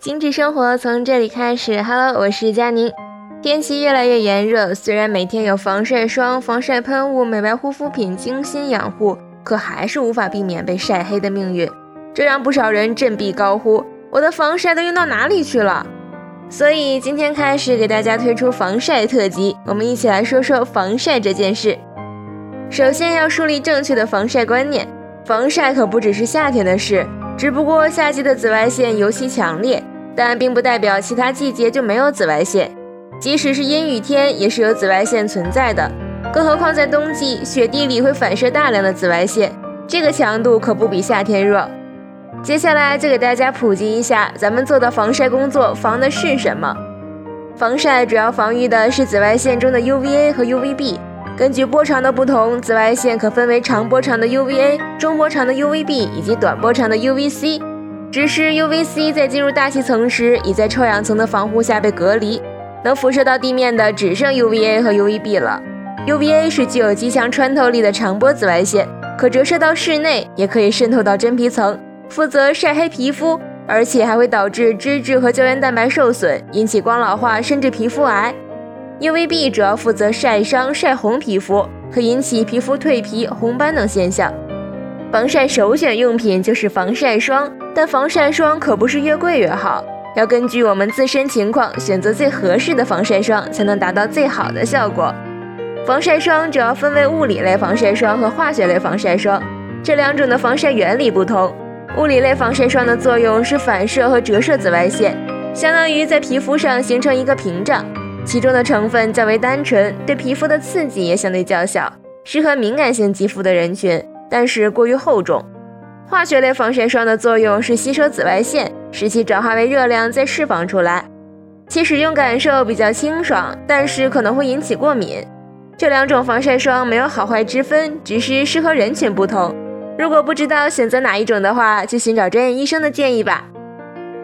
精致生活从这里开始。Hello，我是佳宁。天气越来越炎热，虽然每天有防晒霜、防晒喷雾、美白护肤品精心养护，可还是无法避免被晒黑的命运。这让不少人振臂高呼：“我的防晒都用到哪里去了？”所以今天开始给大家推出防晒特辑，我们一起来说说防晒这件事。首先要树立正确的防晒观念，防晒可不只是夏天的事，只不过夏季的紫外线尤其强烈。但并不代表其他季节就没有紫外线，即使是阴雨天也是有紫外线存在的。更何况在冬季，雪地里会反射大量的紫外线，这个强度可不比夏天弱。接下来就给大家普及一下，咱们做的防晒工作防的是什么？防晒主要防御的是紫外线中的 UVA 和 UVB。根据波长的不同，紫外线可分为长波长的 UVA、中波长的 UVB 以及短波长的 UVC。只是 UVC 在进入大气层时，已在臭氧层的防护下被隔离，能辐射到地面的只剩 UVA 和 UVB 了。UVA 是具有极强穿透力的长波紫外线，可折射到室内，也可以渗透到真皮层，负责晒黑皮肤，而且还会导致脂质和胶原蛋白受损，引起光老化甚至皮肤癌。UVB 主要负责晒伤、晒红皮肤，可引起皮肤蜕皮、红斑等现象。防晒首选用品就是防晒霜，但防晒霜可不是越贵越好，要根据我们自身情况选择最合适的防晒霜，才能达到最好的效果。防晒霜主要分为物理类防晒霜和化学类防晒霜，这两种的防晒原理不同。物理类防晒霜的作用是反射和折射紫外线，相当于在皮肤上形成一个屏障，其中的成分较为单纯，对皮肤的刺激也相对较小，适合敏感性肌肤的人群。但是过于厚重。化学类防晒霜的作用是吸收紫外线，使其转化为热量再释放出来，其使用感受比较清爽，但是可能会引起过敏。这两种防晒霜没有好坏之分，只是适合人群不同。如果不知道选择哪一种的话，就寻找专业医生的建议吧。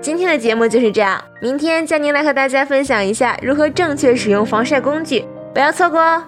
今天的节目就是这样，明天佳宁来和大家分享一下如何正确使用防晒工具，不要错过哦。